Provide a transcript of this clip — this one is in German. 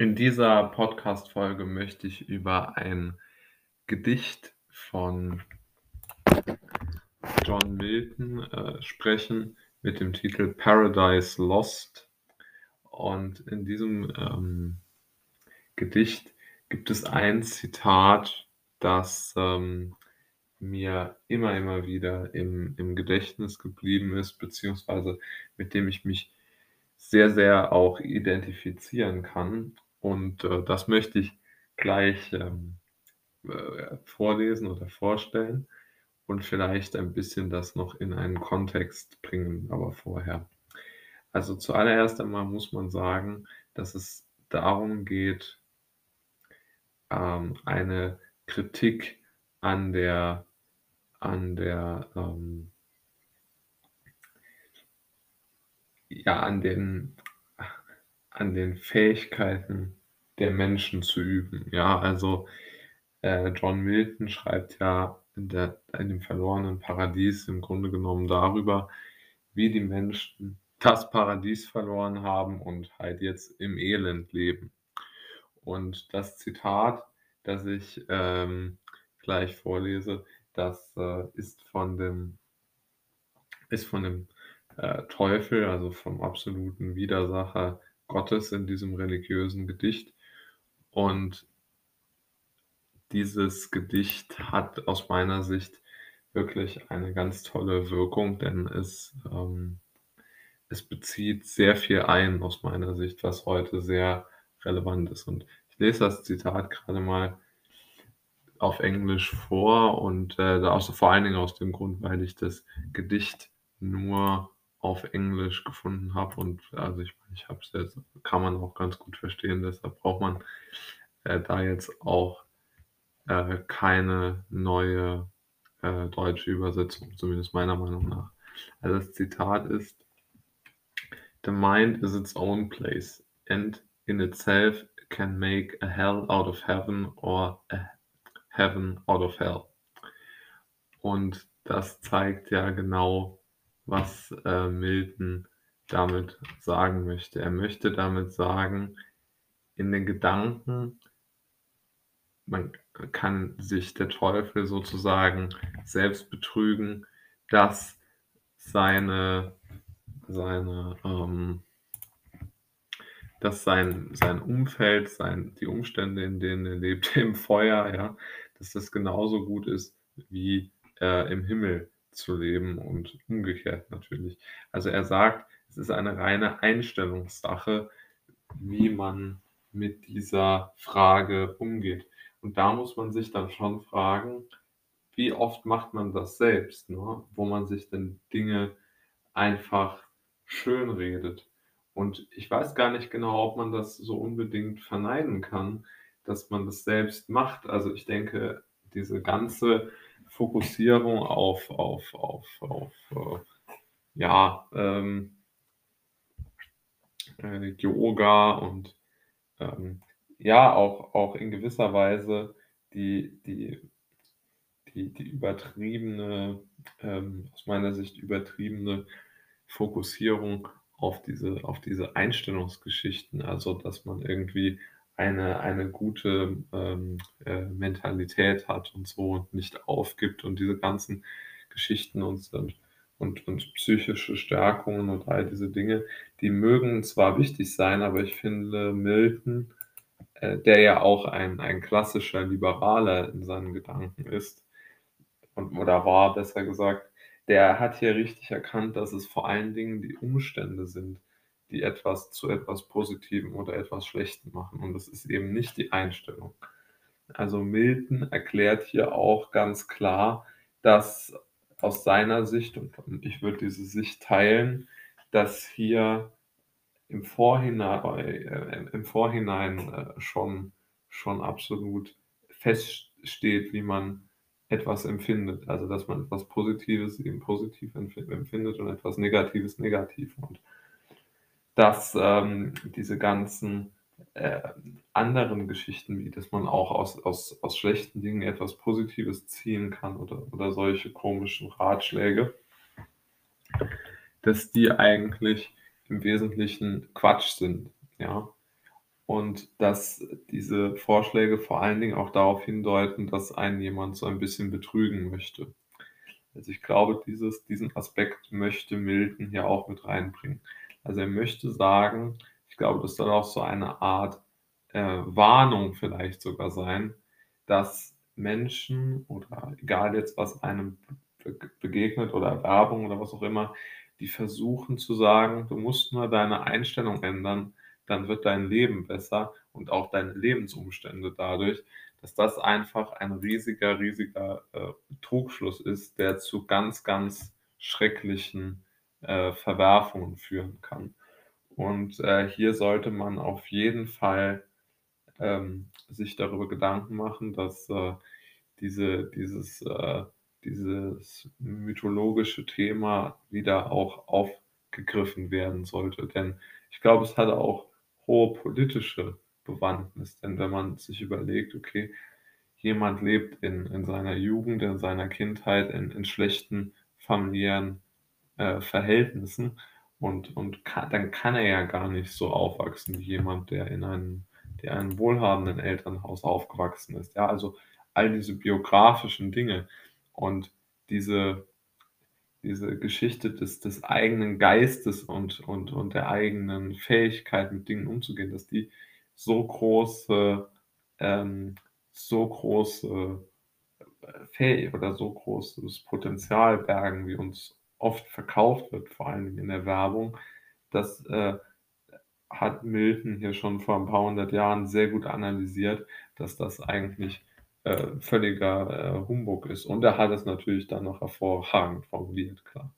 In dieser Podcast-Folge möchte ich über ein Gedicht von John Milton äh, sprechen mit dem Titel Paradise Lost. Und in diesem ähm, Gedicht gibt es ein Zitat, das ähm, mir immer, immer wieder im, im Gedächtnis geblieben ist, beziehungsweise mit dem ich mich sehr, sehr auch identifizieren kann. Und äh, das möchte ich gleich ähm, äh, vorlesen oder vorstellen und vielleicht ein bisschen das noch in einen Kontext bringen, aber vorher. Also zuallererst einmal muss man sagen, dass es darum geht, ähm, eine Kritik an der, an der, ähm, ja, an den, an den Fähigkeiten der Menschen zu üben. Ja, also äh, John Milton schreibt ja in, der, in dem verlorenen Paradies im Grunde genommen darüber, wie die Menschen das Paradies verloren haben und halt jetzt im Elend leben. Und das Zitat, das ich ähm, gleich vorlese, das äh, ist von dem, ist von dem äh, Teufel, also vom absoluten Widersacher Gottes in diesem religiösen Gedicht. Und dieses Gedicht hat aus meiner Sicht wirklich eine ganz tolle Wirkung, denn es, ähm, es bezieht sehr viel ein aus meiner Sicht, was heute sehr relevant ist. Und ich lese das Zitat gerade mal auf Englisch vor und äh, also vor allen Dingen aus dem Grund, weil ich das Gedicht nur auf Englisch gefunden habe und also ich meine, ich habe es jetzt, kann man auch ganz gut verstehen, deshalb braucht man äh, da jetzt auch äh, keine neue äh, deutsche Übersetzung, zumindest meiner Meinung nach. Also das Zitat ist, The mind is its own place and in itself can make a hell out of heaven or a heaven out of hell. Und das zeigt ja genau, was äh, Milton damit sagen möchte. Er möchte damit sagen, in den Gedanken man kann sich der Teufel sozusagen selbst betrügen, dass seine, seine, ähm, dass sein, sein Umfeld, sein, die Umstände, in denen er lebt, im Feuer, ja, dass das genauso gut ist, wie äh, im Himmel zu leben und umgekehrt natürlich. Also er sagt, es ist eine reine Einstellungssache, wie man mit dieser Frage umgeht. Und da muss man sich dann schon fragen, wie oft macht man das selbst, ne? wo man sich dann Dinge einfach schön redet. Und ich weiß gar nicht genau, ob man das so unbedingt verneinen kann, dass man das selbst macht. Also ich denke, diese ganze Fokussierung auf, auf, auf, auf äh, ja, ähm, äh, Yoga und ähm, ja, auch, auch in gewisser Weise die, die, die, die übertriebene, ähm, aus meiner Sicht übertriebene Fokussierung auf diese, auf diese Einstellungsgeschichten, also dass man irgendwie eine, eine gute ähm, äh, Mentalität hat und so und nicht aufgibt und diese ganzen Geschichten und, und, und, und psychische Stärkungen und all diese Dinge, die mögen zwar wichtig sein, aber ich finde, Milton äh, der ja auch ein, ein klassischer Liberaler in seinen Gedanken ist, und, oder war besser gesagt, der hat hier richtig erkannt, dass es vor allen Dingen die Umstände sind, die etwas zu etwas Positivem oder etwas Schlechtem machen. Und das ist eben nicht die Einstellung. Also Milton erklärt hier auch ganz klar, dass aus seiner Sicht, und ich würde diese Sicht teilen, dass hier im Vorhinein, äh, im Vorhinein äh, schon, schon absolut feststeht, wie man etwas empfindet. Also dass man etwas Positives eben positiv empfindet und etwas Negatives negativ. Und dass ähm, diese ganzen äh, anderen Geschichten, wie dass man auch aus, aus, aus schlechten Dingen etwas Positives ziehen kann oder, oder solche komischen Ratschläge, dass die eigentlich im Wesentlichen Quatsch sind. Ja? und dass diese Vorschläge vor allen Dingen auch darauf hindeuten, dass einen jemand so ein bisschen betrügen möchte. Also, ich glaube, dieses diesen Aspekt möchte Milton hier auch mit reinbringen. Also, er möchte sagen ich glaube, das soll auch so eine Art, äh, Warnung vielleicht sogar sein, dass Menschen oder egal jetzt, was einem be begegnet oder Werbung oder was auch immer, die versuchen zu sagen: „Du musst nur deine Einstellung ändern, dann wird dein Leben besser und auch deine Lebensumstände dadurch“, dass das einfach ein riesiger, riesiger, äh, Trugschluss ist, der zu ganz, ganz schrecklichen, äh, Verwerfungen führen kann. Und, äh, hier sollte man auf jeden Fall, ähm, sich darüber Gedanken machen, dass, äh, diese dieses äh, dieses mythologische Thema wieder auch aufgegriffen werden sollte. Denn ich glaube, es hat auch hohe politische Bewandtnis. Denn wenn man sich überlegt, okay, jemand lebt in in seiner Jugend, in seiner Kindheit in in schlechten familiären, äh, Verhältnissen und und ka dann kann er ja gar nicht so aufwachsen wie jemand, der in einem der in einem wohlhabenden Elternhaus aufgewachsen ist. Ja, also all diese biografischen Dinge und diese diese Geschichte des des eigenen Geistes und und und der eigenen Fähigkeit, mit Dingen umzugehen, dass die so große ähm, so große, äh, fäh oder so großes Potenzial bergen, wie uns oft verkauft wird, vor Dingen in der Werbung. Das, äh, hat Milton hier schon vor 'n paar 100 Jahren sehr gut analysiert, dass das eigentlich, äh, völliger, äh, Humbug ist. Und er hat es natürlich dann noch hervorragend formuliert, klar.